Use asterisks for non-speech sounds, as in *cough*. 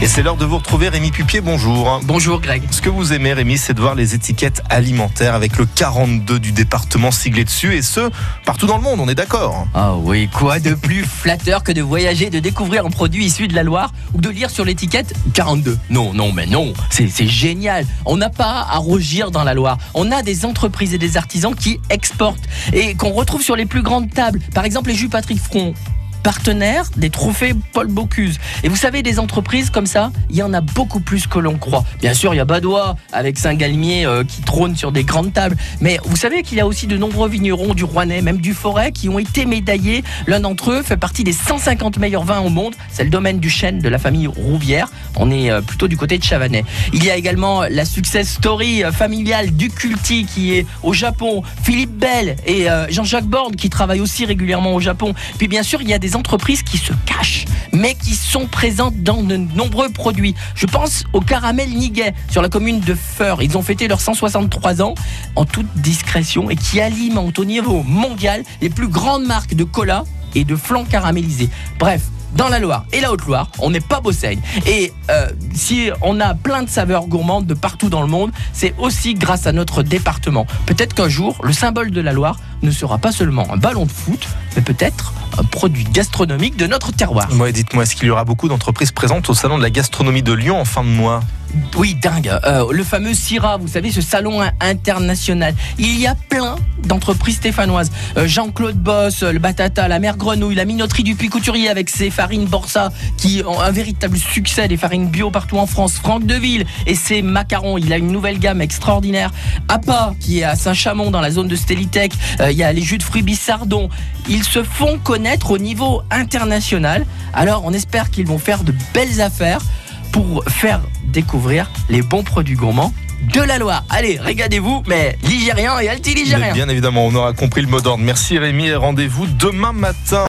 Et c'est l'heure de vous retrouver Rémi Pupier, bonjour. Bonjour Greg. Ce que vous aimez Rémi, c'est de voir les étiquettes alimentaires avec le 42 du département siglé dessus et ce, partout dans le monde, on est d'accord. Ah oui, quoi de plus *laughs* flatteur que de voyager, de découvrir un produit issu de la Loire ou de lire sur l'étiquette 42 Non, non, mais non, c'est génial. On n'a pas à rougir dans la Loire. On a des entreprises et des artisans qui exportent et qu'on retrouve sur les plus grandes tables. Par exemple, les jus Patrick Front partenaire des trophées Paul Bocuse. Et vous savez, des entreprises comme ça, il y en a beaucoup plus que l'on croit. Bien sûr, il y a Badois avec Saint-Galmier euh, qui trône sur des grandes tables. Mais vous savez qu'il y a aussi de nombreux vignerons du Rouennais, même du Forêt, qui ont été médaillés. L'un d'entre eux fait partie des 150 meilleurs vins au monde. C'est le domaine du chêne de la famille Rouvière. On est euh, plutôt du côté de Chavanais. Il y a également la success story euh, familiale du Culti qui est au Japon. Philippe Bell et Jean-Jacques Borde qui travaillent aussi régulièrement au Japon. Puis bien sûr, il y a des entreprises qui se cachent, mais qui sont présentes dans de nombreux produits. Je pense au caramel Niguet sur la commune de Feur. Ils ont fêté leurs 163 ans en toute discrétion et qui alimentent au niveau mondial les plus grandes marques de cola et de flan caramélisés. Bref, dans la Loire et la Haute-Loire, on n'est pas Bossaigne. Et euh, si on a plein de saveurs gourmandes de partout dans le monde, c'est aussi grâce à notre département. Peut-être qu'un jour, le symbole de la Loire ne sera pas seulement un ballon de foot, mais peut-être un produit gastronomique de notre terroir. Moi, dites-moi, est-ce qu'il y aura beaucoup d'entreprises présentes au salon de la gastronomie de Lyon en fin de mois? Oui, dingue. Euh, le fameux CIRA, vous savez, ce salon international. Il y a plein d'entreprises stéphanoises. Euh, Jean-Claude Boss, le Batata, la Mère Grenouille, la Minoterie du Puy Couturier avec ses farines Borsa qui ont un véritable succès, des farines bio partout en France. Franck Deville et ses macarons, il a une nouvelle gamme extraordinaire. APA qui est à Saint-Chamond dans la zone de Stelitech. Euh, il y a les jus de fruits Bissardon. Ils se font connaître au niveau international. Alors on espère qu'ils vont faire de belles affaires pour faire découvrir les bons produits gourmands de la Loire. Allez, régalez-vous, mais ligérien et altiligérien. Bien évidemment, on aura compris le mot d'ordre. Merci Rémi et rendez-vous demain matin.